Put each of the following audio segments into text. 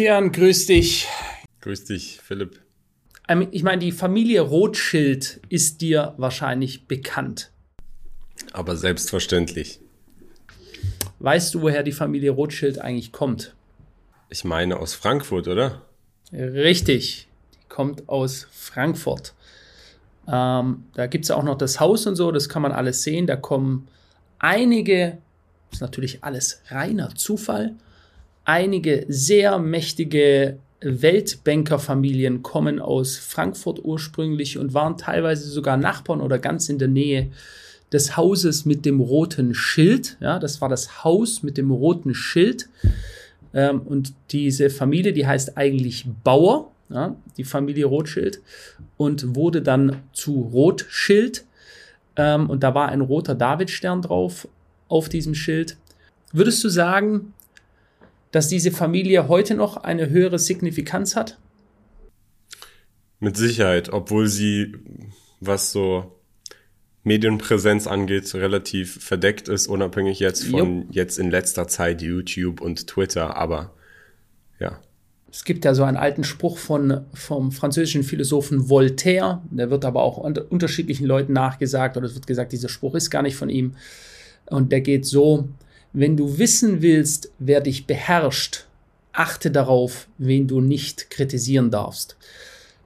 Kian, grüß dich. Grüß dich, Philipp. Ähm, ich meine, die Familie Rothschild ist dir wahrscheinlich bekannt. Aber selbstverständlich. Weißt du, woher die Familie Rothschild eigentlich kommt? Ich meine aus Frankfurt, oder? Richtig, die kommt aus Frankfurt. Ähm, da gibt es auch noch das Haus und so, das kann man alles sehen. Da kommen einige, das ist natürlich alles reiner Zufall, einige sehr mächtige Weltbankerfamilien kommen aus Frankfurt ursprünglich und waren teilweise sogar Nachbarn oder ganz in der Nähe des Hauses mit dem roten Schild. Ja, das war das Haus mit dem roten Schild. Ähm, und diese Familie, die heißt eigentlich Bauer, ja, die Familie Rothschild, und wurde dann zu Rothschild. Ähm, und da war ein roter Davidstern drauf auf diesem Schild. Würdest du sagen, dass diese Familie heute noch eine höhere Signifikanz hat? Mit Sicherheit, obwohl sie, was so Medienpräsenz angeht, relativ verdeckt ist, unabhängig jetzt von jo. jetzt in letzter Zeit YouTube und Twitter, aber ja. Es gibt ja so einen alten Spruch von, vom französischen Philosophen Voltaire, der wird aber auch unter unterschiedlichen Leuten nachgesagt oder es wird gesagt, dieser Spruch ist gar nicht von ihm. Und der geht so, wenn du wissen willst, wer dich beherrscht, achte darauf, wen du nicht kritisieren darfst.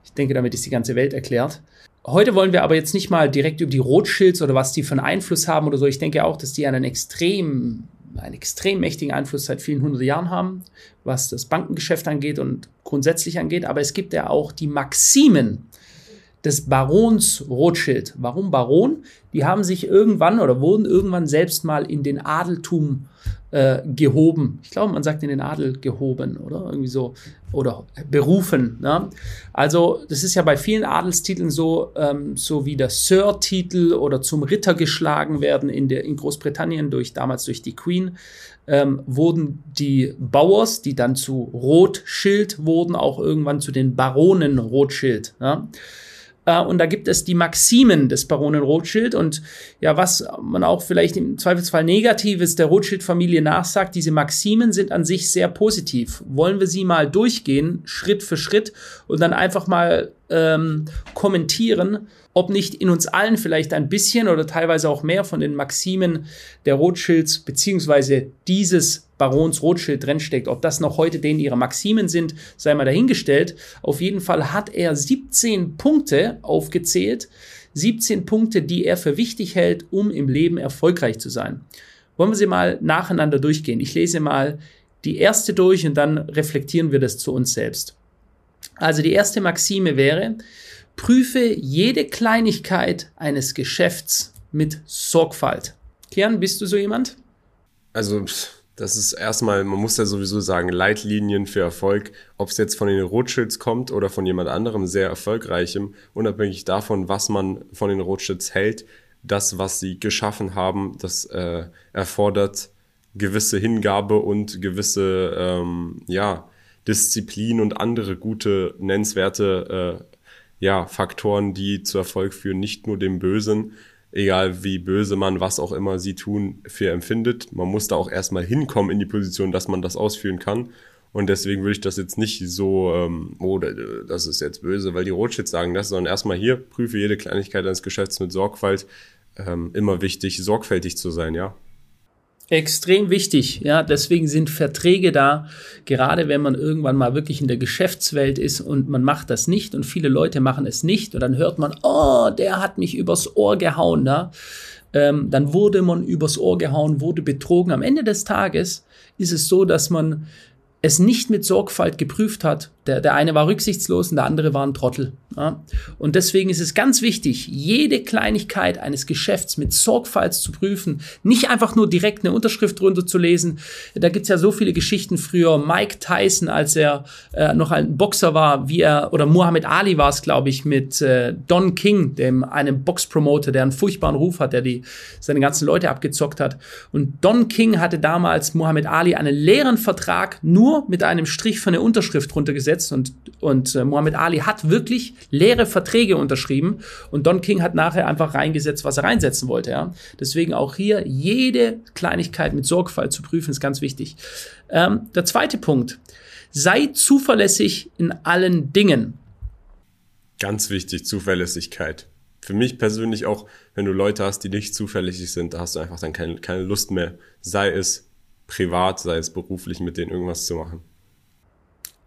Ich denke, damit ist die ganze Welt erklärt. Heute wollen wir aber jetzt nicht mal direkt über die Rothschilds oder was die für einen Einfluss haben oder so. Ich denke auch, dass die einen extrem, einen extrem mächtigen Einfluss seit vielen hundert Jahren haben, was das Bankengeschäft angeht und grundsätzlich angeht. Aber es gibt ja auch die Maximen, des Barons Rothschild. Warum Baron? Die haben sich irgendwann oder wurden irgendwann selbst mal in den Adeltum äh, gehoben. Ich glaube, man sagt in den Adel gehoben, oder? Irgendwie so. Oder berufen. Ne? Also, das ist ja bei vielen Adelstiteln so, ähm, so wie der Sir-Titel oder zum Ritter geschlagen werden in, der, in Großbritannien durch, damals durch die Queen. Ähm, wurden die Bauers, die dann zu Rothschild wurden, auch irgendwann zu den Baronen Rothschild. Ne? Äh, und da gibt es die Maximen des Baronen Rothschild. Und ja, was man auch vielleicht im Zweifelsfall Negatives der Rothschild-Familie nachsagt, diese Maximen sind an sich sehr positiv. Wollen wir sie mal durchgehen, Schritt für Schritt, und dann einfach mal ähm, kommentieren, ob nicht in uns allen vielleicht ein bisschen oder teilweise auch mehr von den Maximen der Rothschilds beziehungsweise dieses Barons Rothschild drinsteckt. Ob das noch heute denen ihre Maximen sind, sei mal dahingestellt. Auf jeden Fall hat er 17 Punkte aufgezählt. 17 Punkte, die er für wichtig hält, um im Leben erfolgreich zu sein. Wollen wir sie mal nacheinander durchgehen? Ich lese mal die erste durch und dann reflektieren wir das zu uns selbst. Also die erste Maxime wäre, prüfe jede Kleinigkeit eines Geschäfts mit Sorgfalt. Kian, bist du so jemand? Also das ist erstmal, man muss ja sowieso sagen, Leitlinien für Erfolg, ob es jetzt von den Rothschilds kommt oder von jemand anderem sehr erfolgreichem, unabhängig davon, was man von den Rothschilds hält, das, was sie geschaffen haben, das äh, erfordert gewisse Hingabe und gewisse ähm, ja, Disziplin und andere gute, nennenswerte äh, ja, Faktoren, die zu Erfolg führen, nicht nur dem Bösen, egal wie böse man, was auch immer sie tun, für empfindet. Man muss da auch erstmal hinkommen in die Position, dass man das ausführen kann. Und deswegen würde ich das jetzt nicht so, ähm, oh, das ist jetzt böse, weil die Rothschilds sagen das, sondern erstmal hier, prüfe jede Kleinigkeit eines Geschäfts mit Sorgfalt. Ähm, immer wichtig, sorgfältig zu sein, ja. Extrem wichtig, ja. Deswegen sind Verträge da, gerade wenn man irgendwann mal wirklich in der Geschäftswelt ist und man macht das nicht und viele Leute machen es nicht und dann hört man, oh, der hat mich übers Ohr gehauen, ja. Ähm, dann wurde man übers Ohr gehauen, wurde betrogen. Am Ende des Tages ist es so, dass man es nicht mit Sorgfalt geprüft hat. Der, der eine war rücksichtslos und der andere war ein Trottel. Ja? Und deswegen ist es ganz wichtig, jede Kleinigkeit eines Geschäfts mit Sorgfalt zu prüfen. Nicht einfach nur direkt eine Unterschrift runterzulesen. Da gibt's ja so viele Geschichten früher. Mike Tyson, als er äh, noch ein Boxer war, wie er, oder Muhammad Ali war es, glaube ich, mit äh, Don King, dem einem Boxpromoter, der einen furchtbaren Ruf hat, der die, seine ganzen Leute abgezockt hat. Und Don King hatte damals Muhammad Ali einen leeren Vertrag nur mit einem Strich von der Unterschrift runtergesetzt umgesetzt und, und äh, Muhammad Ali hat wirklich leere Verträge unterschrieben und Don King hat nachher einfach reingesetzt, was er reinsetzen wollte. Ja? Deswegen auch hier jede Kleinigkeit mit Sorgfalt zu prüfen, ist ganz wichtig. Ähm, der zweite Punkt, sei zuverlässig in allen Dingen. Ganz wichtig, Zuverlässigkeit. Für mich persönlich auch, wenn du Leute hast, die nicht zuverlässig sind, da hast du einfach dann keine, keine Lust mehr, sei es privat, sei es beruflich, mit denen irgendwas zu machen.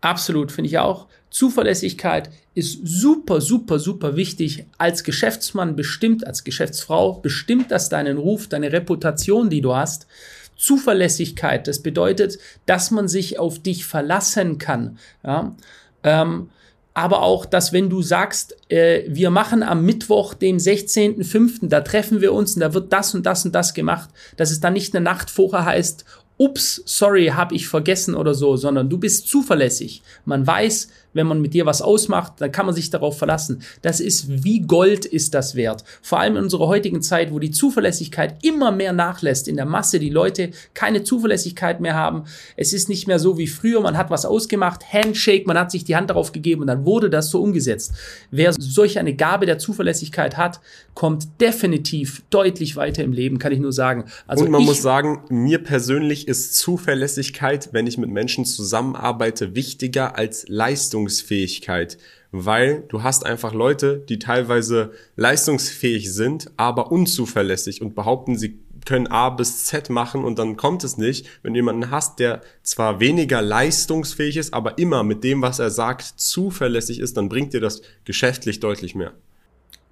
Absolut, finde ich auch. Zuverlässigkeit ist super, super, super wichtig. Als Geschäftsmann bestimmt, als Geschäftsfrau bestimmt das deinen Ruf, deine Reputation, die du hast. Zuverlässigkeit, das bedeutet, dass man sich auf dich verlassen kann. Ja? Ähm, aber auch, dass wenn du sagst, äh, wir machen am Mittwoch, dem 16.05., da treffen wir uns und da wird das und das und das gemacht, dass es dann nicht eine Nacht vorher heißt, ups, sorry, hab ich vergessen oder so, sondern du bist zuverlässig. Man weiß, wenn man mit dir was ausmacht, dann kann man sich darauf verlassen. Das ist wie Gold ist das wert. Vor allem in unserer heutigen Zeit, wo die Zuverlässigkeit immer mehr nachlässt in der Masse, die Leute keine Zuverlässigkeit mehr haben. Es ist nicht mehr so wie früher, man hat was ausgemacht, Handshake, man hat sich die Hand darauf gegeben und dann wurde das so umgesetzt. Wer solch eine Gabe der Zuverlässigkeit hat, kommt definitiv deutlich weiter im Leben, kann ich nur sagen. Also und man muss sagen, mir persönlich ist Zuverlässigkeit, wenn ich mit Menschen zusammenarbeite, wichtiger als Leistung Leistungsfähigkeit, weil du hast einfach Leute, die teilweise leistungsfähig sind, aber unzuverlässig und behaupten, sie können A bis Z machen und dann kommt es nicht. Wenn du jemanden hast, der zwar weniger leistungsfähig ist, aber immer mit dem, was er sagt, zuverlässig ist, dann bringt dir das geschäftlich deutlich mehr.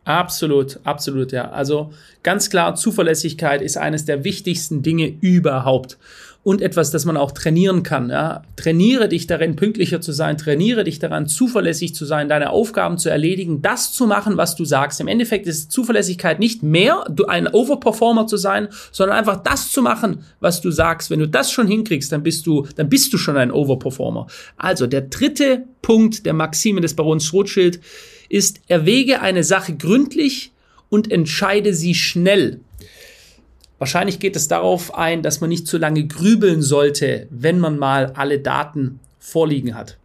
Absolut, absolut, ja. Also ganz klar, Zuverlässigkeit ist eines der wichtigsten Dinge überhaupt und etwas, das man auch trainieren kann. Ja. Trainiere dich darin, pünktlicher zu sein, trainiere dich daran, zuverlässig zu sein, deine Aufgaben zu erledigen, das zu machen, was du sagst. Im Endeffekt ist Zuverlässigkeit nicht mehr, ein Overperformer zu sein, sondern einfach das zu machen, was du sagst. Wenn du das schon hinkriegst, dann bist du, dann bist du schon ein Overperformer. Also der dritte Punkt der Maxime des Barons Rothschild ist, erwäge eine Sache gründlich und entscheide sie schnell. Wahrscheinlich geht es darauf ein, dass man nicht zu lange grübeln sollte, wenn man mal alle Daten vorliegen hat.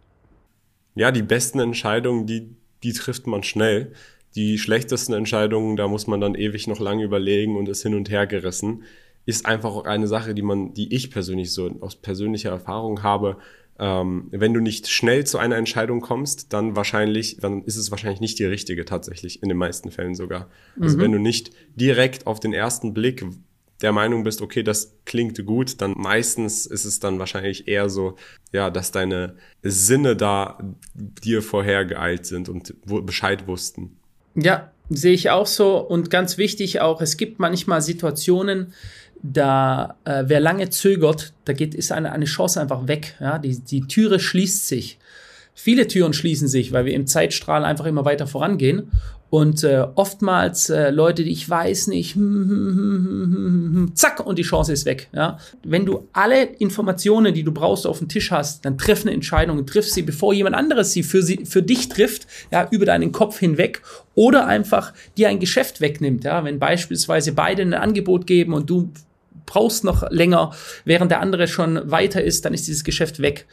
Ja, die besten Entscheidungen, die, die trifft man schnell. Die schlechtesten Entscheidungen, da muss man dann ewig noch lange überlegen und ist hin und her gerissen. Ist einfach auch eine Sache, die man, die ich persönlich so aus persönlicher Erfahrung habe, ähm, wenn du nicht schnell zu einer Entscheidung kommst, dann wahrscheinlich, dann ist es wahrscheinlich nicht die richtige tatsächlich, in den meisten Fällen sogar. Also mhm. wenn du nicht direkt auf den ersten Blick der Meinung bist, okay, das klingt gut, dann meistens ist es dann wahrscheinlich eher so, ja, dass deine Sinne da dir vorher geeilt sind und Bescheid wussten. Ja, sehe ich auch so. Und ganz wichtig auch, es gibt manchmal Situationen, da äh, wer lange zögert, da geht, ist eine, eine Chance einfach weg. Ja? Die, die Türe schließt sich. Viele Türen schließen sich, weil wir im Zeitstrahl einfach immer weiter vorangehen. Und äh, oftmals äh, Leute, die ich weiß nicht, hm, hm, hm, zack, und die Chance ist weg. Ja? Wenn du alle Informationen, die du brauchst, auf dem Tisch hast, dann triff eine Entscheidung, triff sie, bevor jemand anderes sie für, sie für dich trifft, ja, über deinen Kopf hinweg oder einfach dir ein Geschäft wegnimmt. Ja? Wenn beispielsweise beide ein Angebot geben und du brauchst noch länger, während der andere schon weiter ist, dann ist dieses Geschäft weg.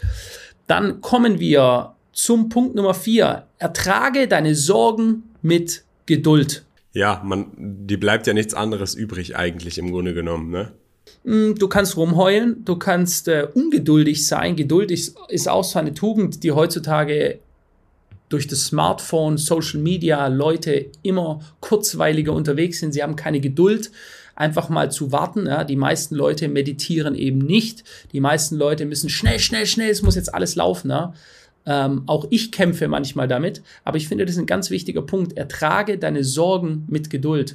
Dann kommen wir zum Punkt Nummer vier. Ertrage deine Sorgen mit Geduld. Ja, man, die bleibt ja nichts anderes übrig eigentlich im Grunde genommen, ne? Mm, du kannst rumheulen, du kannst äh, ungeduldig sein. Geduld ist, ist auch so eine Tugend, die heutzutage durch das Smartphone, Social Media Leute immer kurzweiliger unterwegs sind. Sie haben keine Geduld, einfach mal zu warten. Ja. Die meisten Leute meditieren eben nicht. Die meisten Leute müssen schnell, schnell, schnell, es muss jetzt alles laufen. Ja. Ähm, auch ich kämpfe manchmal damit, aber ich finde, das ist ein ganz wichtiger Punkt. Ertrage deine Sorgen mit Geduld.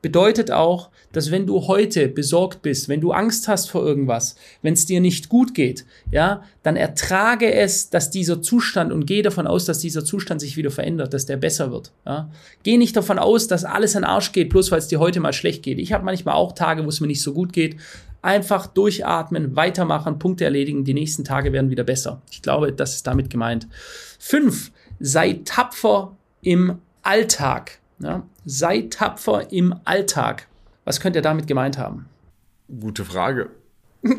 Bedeutet auch, dass wenn du heute besorgt bist, wenn du Angst hast vor irgendwas, wenn es dir nicht gut geht, ja, dann ertrage es, dass dieser Zustand und geh davon aus, dass dieser Zustand sich wieder verändert, dass der besser wird. Ja. Geh nicht davon aus, dass alles an Arsch geht, bloß weil es dir heute mal schlecht geht. Ich habe manchmal auch Tage, wo es mir nicht so gut geht, Einfach durchatmen, weitermachen, Punkte erledigen. Die nächsten Tage werden wieder besser. Ich glaube, das ist damit gemeint. Fünf, sei tapfer im Alltag. Ja, sei tapfer im Alltag. Was könnt ihr damit gemeint haben? Gute Frage.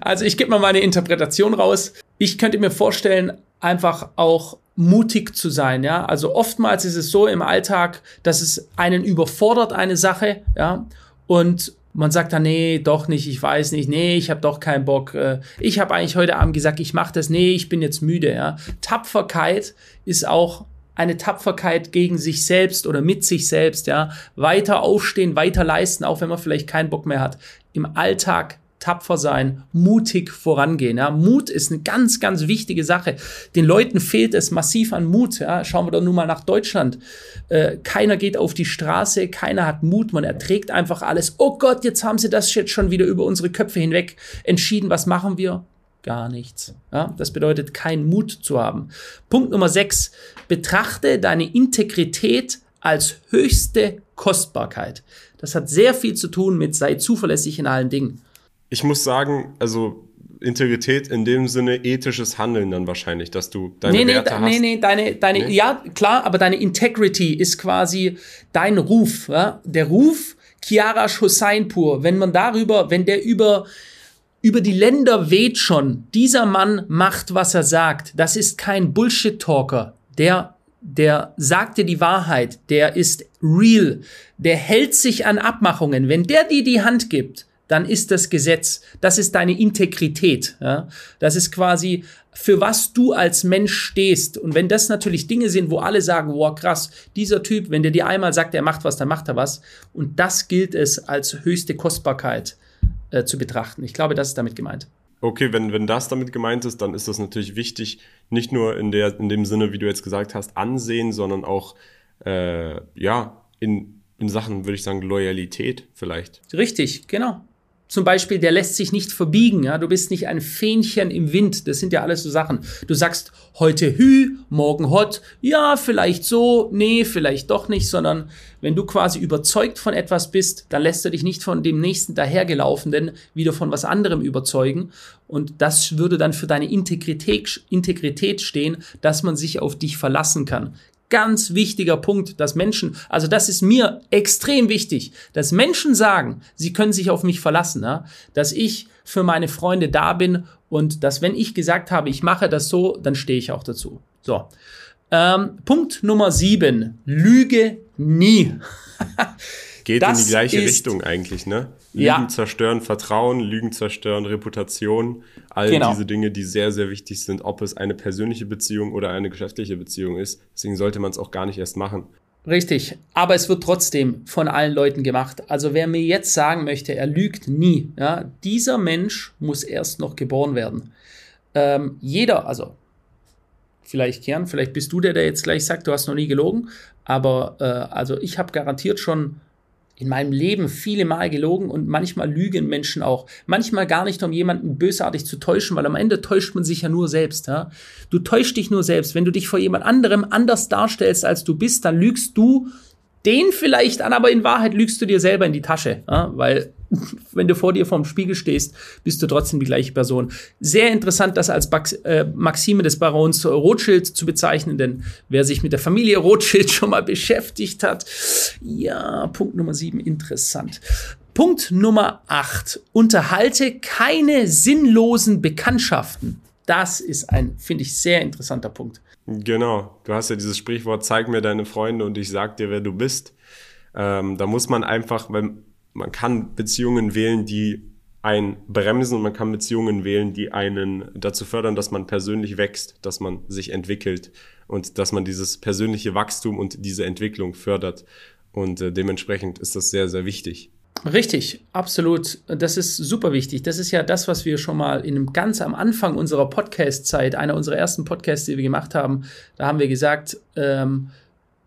also ich gebe mal meine Interpretation raus. ich könnte mir vorstellen, einfach auch mutig zu sein, ja. Also oftmals ist es so im Alltag, dass es einen überfordert, eine Sache, ja. Und man sagt dann, nee, doch nicht, ich weiß nicht, nee, ich habe doch keinen Bock. Äh, ich habe eigentlich heute Abend gesagt, ich mache das, nee, ich bin jetzt müde. Ja. Tapferkeit ist auch eine Tapferkeit gegen sich selbst oder mit sich selbst, ja. Weiter aufstehen, weiter leisten, auch wenn man vielleicht keinen Bock mehr hat. Im Alltag tapfer sein, mutig vorangehen. Ja. Mut ist eine ganz, ganz wichtige Sache. Den Leuten fehlt es massiv an Mut. Ja. Schauen wir doch nun mal nach Deutschland. Äh, keiner geht auf die Straße, keiner hat Mut, man erträgt einfach alles. Oh Gott, jetzt haben sie das jetzt schon wieder über unsere Köpfe hinweg entschieden. Was machen wir? Gar nichts. Ja, das bedeutet, keinen Mut zu haben. Punkt Nummer sechs. Betrachte deine Integrität als höchste Kostbarkeit. Das hat sehr viel zu tun mit sei zuverlässig in allen Dingen ich muss sagen, also Integrität in dem Sinne ethisches Handeln dann wahrscheinlich, dass du deine nee, nee, Werte hast. Nee, nee, deine, deine, nee? ja, klar, aber deine Integrity ist quasi dein Ruf, ja? Der Ruf Chiara Hoseinpur, wenn man darüber, wenn der über, über die Länder weht schon, dieser Mann macht, was er sagt. Das ist kein Bullshit-Talker. Der, der sagt dir die Wahrheit. Der ist real. Der hält sich an Abmachungen. Wenn der dir die Hand gibt, dann ist das Gesetz. Das ist deine Integrität. Ja? Das ist quasi, für was du als Mensch stehst. Und wenn das natürlich Dinge sind, wo alle sagen, wow, krass, dieser Typ, wenn der dir einmal sagt, er macht was, dann macht er was. Und das gilt es als höchste Kostbarkeit äh, zu betrachten. Ich glaube, das ist damit gemeint. Okay, wenn, wenn das damit gemeint ist, dann ist das natürlich wichtig, nicht nur in, der, in dem Sinne, wie du jetzt gesagt hast, ansehen, sondern auch, äh, ja, in, in Sachen, würde ich sagen, Loyalität vielleicht. Richtig, genau zum Beispiel, der lässt sich nicht verbiegen. Ja? Du bist nicht ein Fähnchen im Wind. Das sind ja alles so Sachen. Du sagst heute Hü, morgen Hot. Ja, vielleicht so. Nee, vielleicht doch nicht. Sondern wenn du quasi überzeugt von etwas bist, dann lässt du dich nicht von dem nächsten dahergelaufenen wieder von was anderem überzeugen. Und das würde dann für deine Integrität, Integrität stehen, dass man sich auf dich verlassen kann ganz wichtiger Punkt, dass Menschen, also das ist mir extrem wichtig, dass Menschen sagen, sie können sich auf mich verlassen, ja? dass ich für meine Freunde da bin und dass wenn ich gesagt habe, ich mache das so, dann stehe ich auch dazu. So. Ähm, Punkt Nummer sieben. Lüge nie. Geht das in die gleiche Richtung eigentlich, ne? Lügen ja. zerstören Vertrauen, Lügen zerstören Reputation, all genau. diese Dinge, die sehr, sehr wichtig sind, ob es eine persönliche Beziehung oder eine geschäftliche Beziehung ist. Deswegen sollte man es auch gar nicht erst machen. Richtig, aber es wird trotzdem von allen Leuten gemacht. Also wer mir jetzt sagen möchte, er lügt nie, ja, dieser Mensch muss erst noch geboren werden. Ähm, jeder, also vielleicht Kern, vielleicht bist du der, der jetzt gleich sagt, du hast noch nie gelogen, aber äh, also ich habe garantiert schon in meinem Leben viele Mal gelogen und manchmal lügen Menschen auch. Manchmal gar nicht, um jemanden bösartig zu täuschen, weil am Ende täuscht man sich ja nur selbst. Ja? Du täuschst dich nur selbst. Wenn du dich vor jemand anderem anders darstellst, als du bist, dann lügst du den vielleicht an, aber in Wahrheit lügst du dir selber in die Tasche, ja? weil wenn du vor dir vorm Spiegel stehst, bist du trotzdem die gleiche Person. Sehr interessant, das als Bax äh, Maxime des Barons Rothschild zu bezeichnen, denn wer sich mit der Familie Rothschild schon mal beschäftigt hat, ja, Punkt Nummer sieben, interessant. Punkt Nummer acht, unterhalte keine sinnlosen Bekanntschaften. Das ist ein, finde ich, sehr interessanter Punkt. Genau, du hast ja dieses Sprichwort, zeig mir deine Freunde und ich sag dir, wer du bist. Ähm, da muss man einfach, weil man kann Beziehungen wählen, die einen bremsen und man kann Beziehungen wählen, die einen dazu fördern, dass man persönlich wächst, dass man sich entwickelt und dass man dieses persönliche Wachstum und diese Entwicklung fördert. Und äh, dementsprechend ist das sehr, sehr wichtig. Richtig, absolut. Das ist super wichtig. Das ist ja das, was wir schon mal in einem ganz am Anfang unserer Podcast-Zeit, einer unserer ersten Podcasts, die wir gemacht haben, da haben wir gesagt, ähm,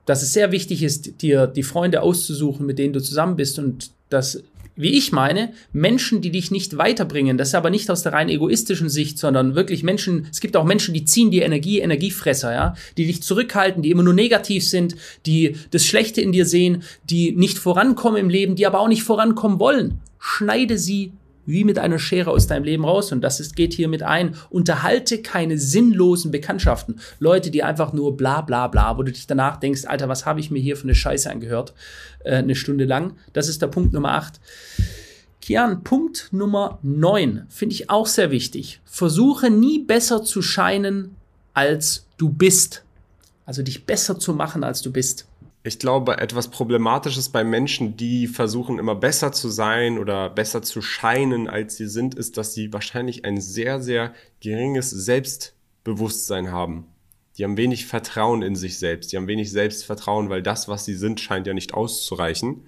dass es sehr wichtig ist, dir die Freunde auszusuchen, mit denen du zusammen bist und dass wie ich meine, Menschen, die dich nicht weiterbringen. Das ist aber nicht aus der rein egoistischen Sicht, sondern wirklich Menschen, es gibt auch Menschen, die ziehen dir Energie, Energiefresser, ja, die dich zurückhalten, die immer nur negativ sind, die das Schlechte in dir sehen, die nicht vorankommen im Leben, die aber auch nicht vorankommen wollen. Schneide sie wie mit einer Schere aus deinem Leben raus. Und das ist, geht hier mit ein. Unterhalte keine sinnlosen Bekanntschaften. Leute, die einfach nur bla bla bla, wo du dich danach denkst, Alter, was habe ich mir hier für eine Scheiße angehört? Äh, eine Stunde lang. Das ist der Punkt Nummer acht. Kian, Punkt Nummer 9 finde ich auch sehr wichtig. Versuche nie besser zu scheinen, als du bist. Also dich besser zu machen, als du bist. Ich glaube, etwas Problematisches bei Menschen, die versuchen immer besser zu sein oder besser zu scheinen, als sie sind, ist, dass sie wahrscheinlich ein sehr, sehr geringes Selbstbewusstsein haben. Die haben wenig Vertrauen in sich selbst. Die haben wenig Selbstvertrauen, weil das, was sie sind, scheint ja nicht auszureichen.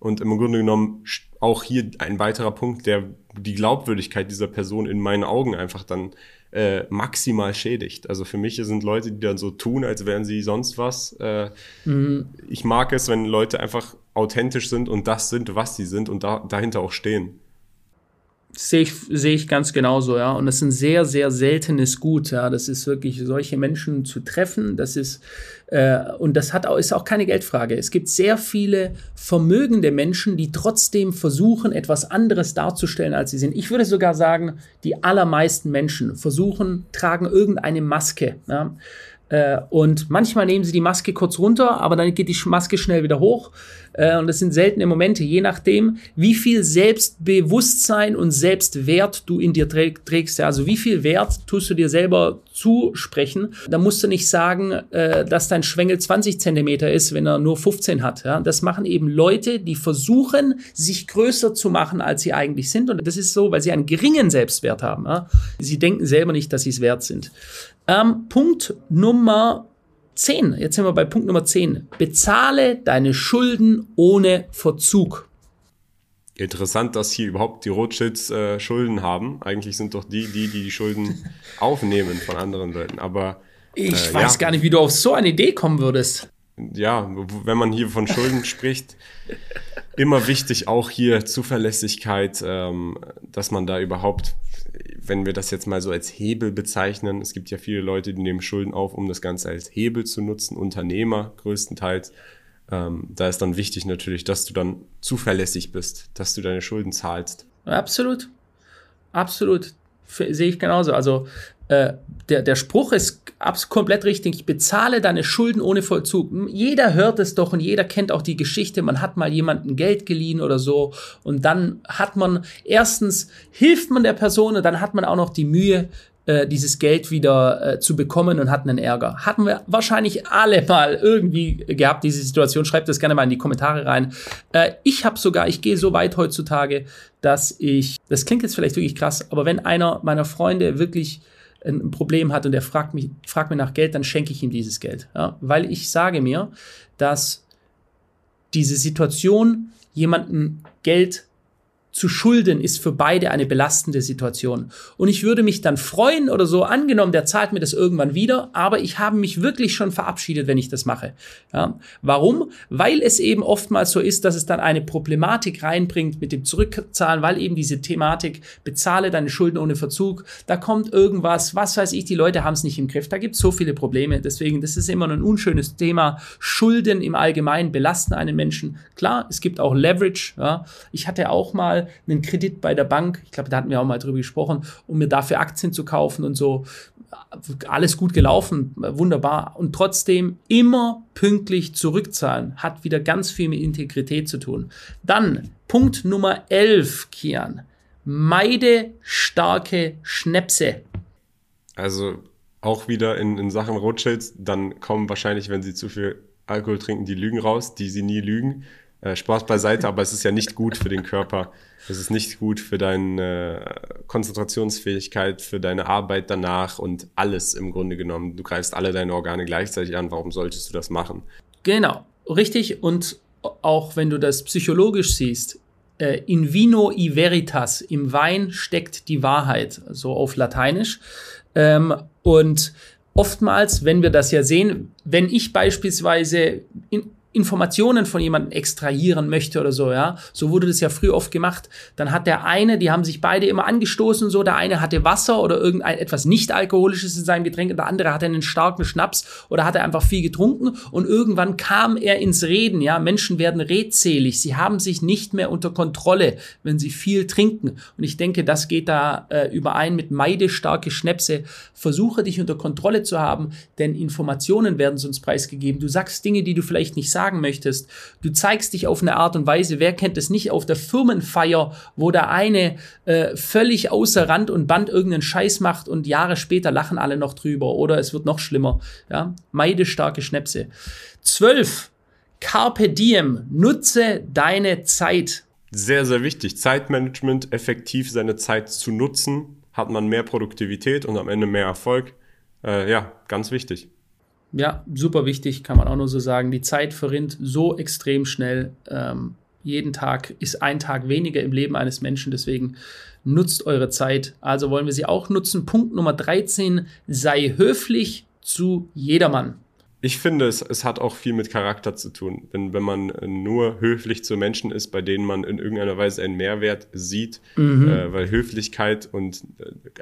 Und im Grunde genommen auch hier ein weiterer Punkt, der die Glaubwürdigkeit dieser Person in meinen Augen einfach dann äh, maximal schädigt. Also für mich sind Leute, die dann so tun, als wären sie sonst was. Äh, mhm. Ich mag es, wenn Leute einfach authentisch sind und das sind, was sie sind und da, dahinter auch stehen. Sehe ich, sehe ich ganz genauso, ja. Und das ist ein sehr, sehr seltenes Gut, ja. Das ist wirklich, solche Menschen zu treffen, das ist, äh, und das hat auch, ist auch keine Geldfrage. Es gibt sehr viele vermögende Menschen, die trotzdem versuchen, etwas anderes darzustellen, als sie sind. Ich würde sogar sagen, die allermeisten Menschen versuchen, tragen irgendeine Maske, ja. Äh, und manchmal nehmen sie die Maske kurz runter, aber dann geht die Maske schnell wieder hoch. Äh, und das sind seltene Momente, je nachdem, wie viel Selbstbewusstsein und Selbstwert du in dir trägst. Also wie viel Wert tust du dir selber zusprechen. Da musst du nicht sagen, äh, dass dein Schwengel 20 Zentimeter ist, wenn er nur 15 hat. Das machen eben Leute, die versuchen, sich größer zu machen, als sie eigentlich sind. Und das ist so, weil sie einen geringen Selbstwert haben. Sie denken selber nicht, dass sie es wert sind. Ähm, Punkt Nummer 10. Jetzt sind wir bei Punkt Nummer 10. Bezahle deine Schulden ohne Verzug. Interessant, dass hier überhaupt die Rothschilds äh, Schulden haben. Eigentlich sind doch die, die, die die Schulden aufnehmen von anderen Leuten. Aber ich äh, weiß ja. gar nicht, wie du auf so eine Idee kommen würdest. Ja, wenn man hier von Schulden spricht, immer wichtig auch hier Zuverlässigkeit, ähm, dass man da überhaupt wenn wir das jetzt mal so als Hebel bezeichnen, es gibt ja viele Leute, die nehmen Schulden auf, um das Ganze als Hebel zu nutzen, Unternehmer größtenteils. Ähm, da ist dann wichtig natürlich, dass du dann zuverlässig bist, dass du deine Schulden zahlst. Absolut. Absolut. Sehe ich genauso. Also äh, der, der Spruch ist komplett richtig. Ich bezahle deine Schulden ohne Vollzug. Jeder hört es doch und jeder kennt auch die Geschichte. Man hat mal jemanden Geld geliehen oder so und dann hat man erstens hilft man der Person und dann hat man auch noch die Mühe, äh, dieses Geld wieder äh, zu bekommen und hat einen Ärger. Hatten wir wahrscheinlich alle mal irgendwie gehabt, diese Situation. Schreibt das gerne mal in die Kommentare rein. Äh, ich habe sogar, ich gehe so weit heutzutage, dass ich, das klingt jetzt vielleicht wirklich krass, aber wenn einer meiner Freunde wirklich ein Problem hat und er fragt mich, fragt mir nach Geld, dann schenke ich ihm dieses Geld. Ja? Weil ich sage mir, dass diese Situation, jemanden Geld zu schulden ist für beide eine belastende Situation. Und ich würde mich dann freuen oder so, angenommen, der zahlt mir das irgendwann wieder, aber ich habe mich wirklich schon verabschiedet, wenn ich das mache. Ja. Warum? Weil es eben oftmals so ist, dass es dann eine Problematik reinbringt mit dem Zurückzahlen, weil eben diese Thematik, bezahle deine Schulden ohne Verzug, da kommt irgendwas, was weiß ich, die Leute haben es nicht im Griff, da gibt es so viele Probleme. Deswegen, das ist immer ein unschönes Thema. Schulden im Allgemeinen belasten einen Menschen. Klar, es gibt auch Leverage. Ja. Ich hatte auch mal einen Kredit bei der Bank, ich glaube, da hatten wir auch mal drüber gesprochen, um mir dafür Aktien zu kaufen und so. Alles gut gelaufen, wunderbar. Und trotzdem immer pünktlich zurückzahlen, hat wieder ganz viel mit Integrität zu tun. Dann Punkt Nummer 11, Kian. Meide starke Schnäpse. Also auch wieder in, in Sachen Rothschilds, dann kommen wahrscheinlich, wenn sie zu viel Alkohol trinken, die Lügen raus, die sie nie lügen. Äh, Spaß beiseite, aber es ist ja nicht gut für den Körper. Es ist nicht gut für deine äh, Konzentrationsfähigkeit, für deine Arbeit danach und alles im Grunde genommen. Du greifst alle deine Organe gleichzeitig an. Warum solltest du das machen? Genau, richtig. Und auch wenn du das psychologisch siehst, äh, in vino i veritas, im Wein steckt die Wahrheit, so auf Lateinisch. Ähm, und oftmals, wenn wir das ja sehen, wenn ich beispielsweise in, Informationen von jemandem extrahieren möchte oder so, ja. So wurde das ja früher oft gemacht. Dann hat der eine, die haben sich beide immer angestoßen, so. Der eine hatte Wasser oder irgendein etwas nicht alkoholisches in seinem Getränk und der andere hatte einen starken Schnaps oder hatte einfach viel getrunken und irgendwann kam er ins Reden, ja. Menschen werden redselig. Sie haben sich nicht mehr unter Kontrolle, wenn sie viel trinken. Und ich denke, das geht da äh, überein mit meidestarke Schnäpse. Versuche dich unter Kontrolle zu haben, denn Informationen werden sonst preisgegeben. Du sagst Dinge, die du vielleicht nicht sagst sagen möchtest. Du zeigst dich auf eine Art und Weise, wer kennt es nicht, auf der Firmenfeier, wo der eine äh, völlig außer Rand und Band irgendeinen Scheiß macht und Jahre später lachen alle noch drüber oder es wird noch schlimmer. Ja? Meide starke Schnäpse. Zwölf. Carpe diem. Nutze deine Zeit. Sehr, sehr wichtig. Zeitmanagement, effektiv seine Zeit zu nutzen, hat man mehr Produktivität und am Ende mehr Erfolg. Äh, ja, ganz wichtig. Ja, super wichtig, kann man auch nur so sagen. Die Zeit verrinnt so extrem schnell. Ähm, jeden Tag ist ein Tag weniger im Leben eines Menschen, deswegen nutzt eure Zeit. Also wollen wir sie auch nutzen. Punkt Nummer 13, sei höflich zu jedermann. Ich finde, es, es hat auch viel mit Charakter zu tun. Wenn, wenn man nur höflich zu Menschen ist, bei denen man in irgendeiner Weise einen Mehrwert sieht, mhm. äh, weil Höflichkeit und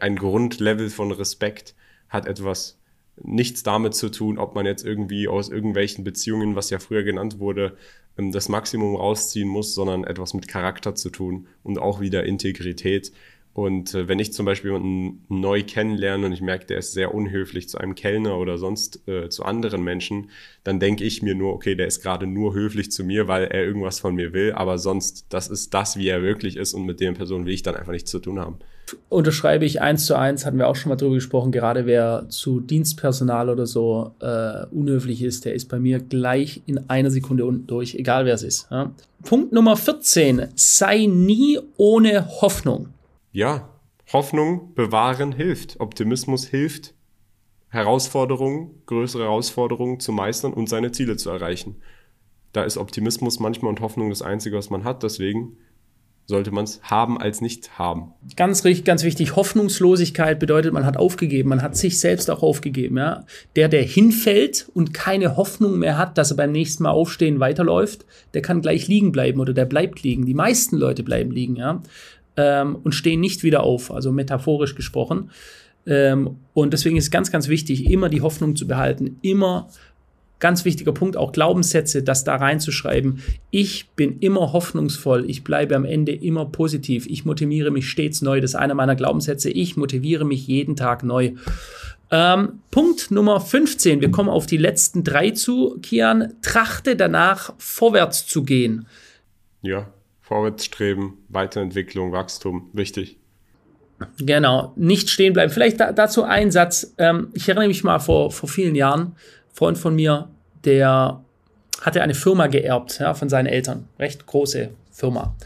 ein Grundlevel von Respekt hat etwas nichts damit zu tun, ob man jetzt irgendwie aus irgendwelchen Beziehungen, was ja früher genannt wurde, ähm, das Maximum rausziehen muss, sondern etwas mit Charakter zu tun und auch wieder Integrität. Und äh, wenn ich zum Beispiel jemanden neu kennenlerne und ich merke, der ist sehr unhöflich zu einem Kellner oder sonst äh, zu anderen Menschen, dann denke ich mir nur, okay, der ist gerade nur höflich zu mir, weil er irgendwas von mir will, aber sonst, das ist das, wie er wirklich ist und mit der Person will ich dann einfach nichts zu tun haben. Unterschreibe ich eins zu eins, hatten wir auch schon mal drüber gesprochen, gerade wer zu Dienstpersonal oder so äh, unhöflich ist, der ist bei mir gleich in einer Sekunde unten durch, egal wer es ist. Ja. Punkt Nummer 14, sei nie ohne Hoffnung ja, Hoffnung bewahren hilft. Optimismus hilft, Herausforderungen, größere Herausforderungen zu meistern und seine Ziele zu erreichen. Da ist Optimismus manchmal und Hoffnung das Einzige, was man hat. Deswegen sollte man es haben als nicht haben. Ganz richtig, ganz wichtig. Hoffnungslosigkeit bedeutet, man hat aufgegeben, man hat sich selbst auch aufgegeben. Ja? Der, der hinfällt und keine Hoffnung mehr hat, dass er beim nächsten Mal aufstehen weiterläuft, der kann gleich liegen bleiben oder der bleibt liegen. Die meisten Leute bleiben liegen. Ja? Ähm, und stehen nicht wieder auf, also metaphorisch gesprochen. Ähm, und deswegen ist ganz, ganz wichtig, immer die Hoffnung zu behalten, immer ganz wichtiger Punkt, auch Glaubenssätze, das da reinzuschreiben. Ich bin immer hoffnungsvoll, ich bleibe am Ende immer positiv, ich motiviere mich stets neu. Das ist einer meiner Glaubenssätze. Ich motiviere mich jeden Tag neu. Ähm, Punkt Nummer 15. Wir kommen auf die letzten drei zu, Kian. Trachte danach, vorwärts zu gehen. Ja, Vorwärtsstreben, Weiterentwicklung, Wachstum, wichtig. Genau, nicht stehen bleiben. Vielleicht da, dazu ein Satz. Ähm, ich erinnere mich mal vor, vor vielen Jahren, Freund von mir, der hatte eine Firma geerbt ja, von seinen Eltern. Recht große Firma.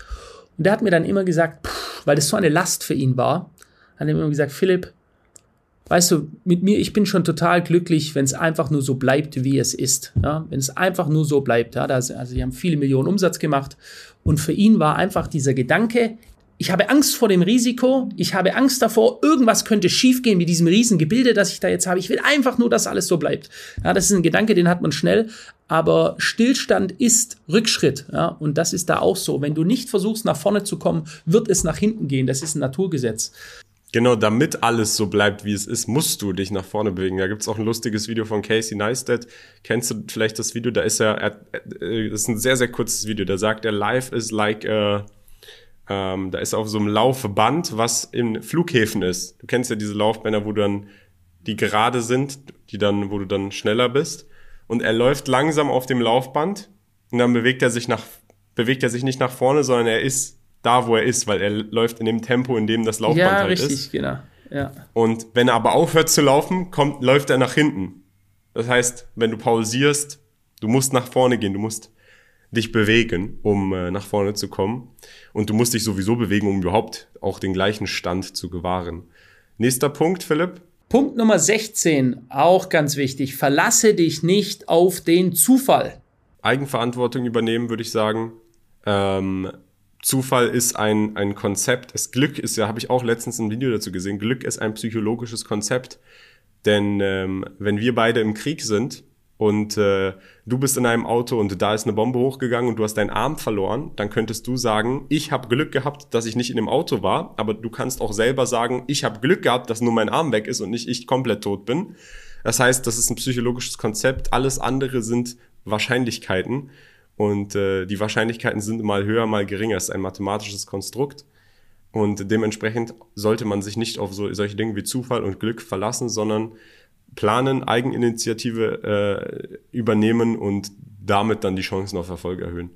Und der hat mir dann immer gesagt, pff, weil das so eine Last für ihn war, hat er immer gesagt, Philipp, weißt du, mit mir, ich bin schon total glücklich, wenn es einfach nur so bleibt, wie es ist. Ja? Wenn es einfach nur so bleibt. Ja? Also, die haben viele Millionen Umsatz gemacht und für ihn war einfach dieser Gedanke, ich habe Angst vor dem Risiko, ich habe Angst davor, irgendwas könnte schiefgehen mit diesem Riesengebilde, das ich da jetzt habe. Ich will einfach nur, dass alles so bleibt. Ja, das ist ein Gedanke, den hat man schnell, aber Stillstand ist Rückschritt. Ja, und das ist da auch so. Wenn du nicht versuchst, nach vorne zu kommen, wird es nach hinten gehen. Das ist ein Naturgesetz. Genau, damit alles so bleibt, wie es ist, musst du dich nach vorne bewegen. Da gibt's auch ein lustiges Video von Casey Neistat. Kennst du vielleicht das Video? Da ist er, er äh, das ist ein sehr, sehr kurzes Video. Da sagt er, Life is like a, ähm, da ist er auf so einem Laufband, was in Flughäfen ist. Du kennst ja diese Laufbänder, wo du dann, die gerade sind, die dann, wo du dann schneller bist. Und er läuft langsam auf dem Laufband und dann bewegt er sich nach, bewegt er sich nicht nach vorne, sondern er ist da, wo er ist, weil er läuft in dem Tempo, in dem das Laufband ja, halt richtig, ist. Genau. Ja. Und wenn er aber aufhört zu laufen, kommt, läuft er nach hinten. Das heißt, wenn du pausierst, du musst nach vorne gehen, du musst dich bewegen, um äh, nach vorne zu kommen. Und du musst dich sowieso bewegen, um überhaupt auch den gleichen Stand zu gewahren. Nächster Punkt, Philipp. Punkt Nummer 16, auch ganz wichtig. Verlasse dich nicht auf den Zufall. Eigenverantwortung übernehmen, würde ich sagen. Ähm, Zufall ist ein, ein Konzept. Das Glück ist ja, habe ich auch letztens ein Video dazu gesehen, Glück ist ein psychologisches Konzept. Denn ähm, wenn wir beide im Krieg sind und äh, du bist in einem Auto und da ist eine Bombe hochgegangen und du hast deinen Arm verloren, dann könntest du sagen, ich habe Glück gehabt, dass ich nicht in dem Auto war, aber du kannst auch selber sagen, ich habe Glück gehabt, dass nur mein Arm weg ist und nicht ich komplett tot bin. Das heißt, das ist ein psychologisches Konzept. Alles andere sind Wahrscheinlichkeiten. Und äh, die Wahrscheinlichkeiten sind mal höher, mal geringer. Es ist ein mathematisches Konstrukt. Und dementsprechend sollte man sich nicht auf so, solche Dinge wie Zufall und Glück verlassen, sondern planen, Eigeninitiative äh, übernehmen und damit dann die Chancen auf Erfolg erhöhen.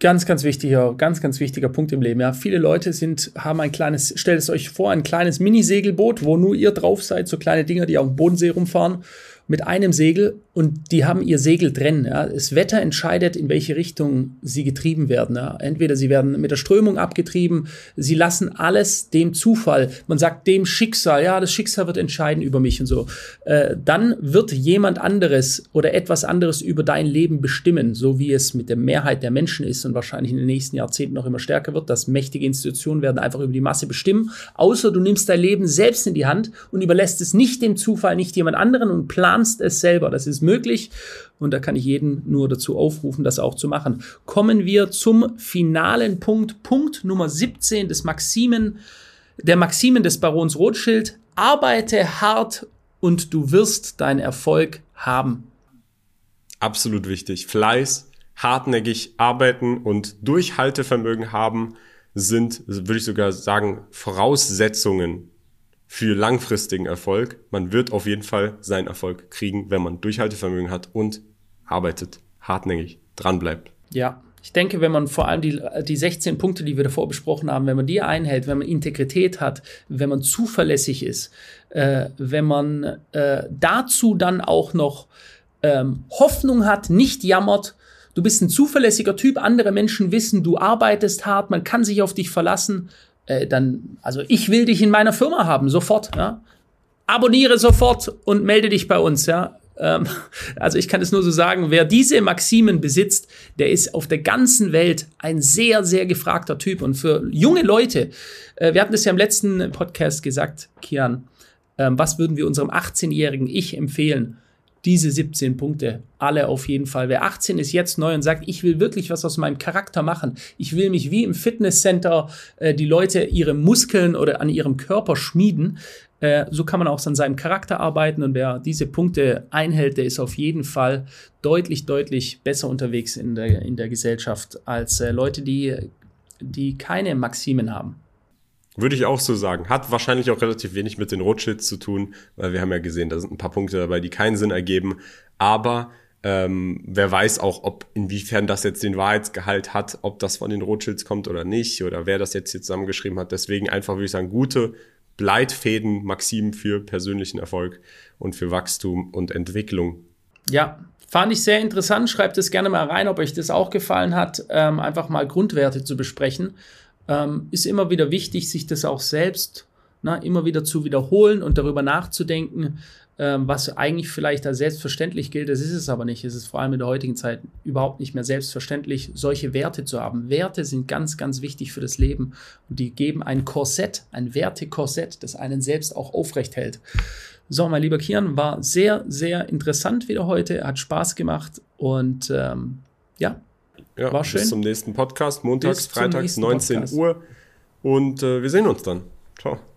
Ganz, ganz wichtiger, ganz, ganz wichtiger Punkt im Leben. Ja, viele Leute sind, haben ein kleines, stellt es euch vor, ein kleines Mini-Segelboot, wo nur ihr drauf seid, so kleine Dinger, die auf dem Bodensee rumfahren mit einem Segel und die haben ihr Segel drin. Ja. Das Wetter entscheidet, in welche Richtung sie getrieben werden. Ja. Entweder sie werden mit der Strömung abgetrieben, sie lassen alles dem Zufall. Man sagt dem Schicksal, ja, das Schicksal wird entscheiden über mich und so. Äh, dann wird jemand anderes oder etwas anderes über dein Leben bestimmen, so wie es mit der Mehrheit der Menschen ist und wahrscheinlich in den nächsten Jahrzehnten noch immer stärker wird, dass mächtige Institutionen werden einfach über die Masse bestimmen. Außer du nimmst dein Leben selbst in die Hand und überlässt es nicht dem Zufall, nicht jemand anderen und planst es selber. Das ist möglich und da kann ich jeden nur dazu aufrufen, das auch zu machen. Kommen wir zum finalen Punkt, Punkt Nummer 17 des Maximen, der Maximen des Barons Rothschild. Arbeite hart und du wirst deinen Erfolg haben. Absolut wichtig. Fleiß, hartnäckig arbeiten und Durchhaltevermögen haben sind, würde ich sogar sagen, Voraussetzungen für langfristigen Erfolg. Man wird auf jeden Fall seinen Erfolg kriegen, wenn man Durchhaltevermögen hat und arbeitet, hartnäckig, dranbleibt. Ja, ich denke, wenn man vor allem die, die 16 Punkte, die wir davor besprochen haben, wenn man die einhält, wenn man Integrität hat, wenn man zuverlässig ist, äh, wenn man äh, dazu dann auch noch ähm, Hoffnung hat, nicht jammert, du bist ein zuverlässiger Typ, andere Menschen wissen, du arbeitest hart, man kann sich auf dich verlassen, äh, dann, also ich will dich in meiner Firma haben, sofort, ja. Abonniere sofort und melde dich bei uns, ja. Ähm, also ich kann es nur so sagen, wer diese Maximen besitzt, der ist auf der ganzen Welt ein sehr, sehr gefragter Typ. Und für junge Leute, äh, wir hatten es ja im letzten Podcast gesagt, Kian, äh, was würden wir unserem 18-jährigen Ich empfehlen? Diese 17 Punkte, alle auf jeden Fall. Wer 18 ist jetzt neu und sagt, ich will wirklich was aus meinem Charakter machen, ich will mich wie im Fitnesscenter äh, die Leute ihre Muskeln oder an ihrem Körper schmieden, äh, so kann man auch an seinem Charakter arbeiten und wer diese Punkte einhält, der ist auf jeden Fall deutlich, deutlich besser unterwegs in der, in der Gesellschaft als äh, Leute, die, die keine Maximen haben. Würde ich auch so sagen. Hat wahrscheinlich auch relativ wenig mit den Rothschilds zu tun, weil wir haben ja gesehen, da sind ein paar Punkte dabei, die keinen Sinn ergeben. Aber ähm, wer weiß auch, ob inwiefern das jetzt den Wahrheitsgehalt hat, ob das von den Rothschilds kommt oder nicht, oder wer das jetzt hier zusammengeschrieben hat. Deswegen einfach, würde ich sagen, gute Leitfäden, Maximen für persönlichen Erfolg und für Wachstum und Entwicklung. Ja, Fand ich sehr interessant. Schreibt es gerne mal rein, ob euch das auch gefallen hat, ähm, einfach mal Grundwerte zu besprechen ähm, ist immer wieder wichtig, sich das auch selbst na, immer wieder zu wiederholen und darüber nachzudenken, ähm, was eigentlich vielleicht als selbstverständlich gilt. Das ist es aber nicht. Es ist vor allem in der heutigen Zeit überhaupt nicht mehr selbstverständlich, solche Werte zu haben. Werte sind ganz, ganz wichtig für das Leben und die geben ein Korsett, ein Wertekorsett, das einen selbst auch aufrecht hält. So, mein lieber Kian, war sehr, sehr interessant wieder heute, hat Spaß gemacht und ähm, ja, ja, War schön. Bis zum nächsten Podcast, montags, bis freitags, 19 Podcast. Uhr. Und äh, wir sehen uns dann. Ciao.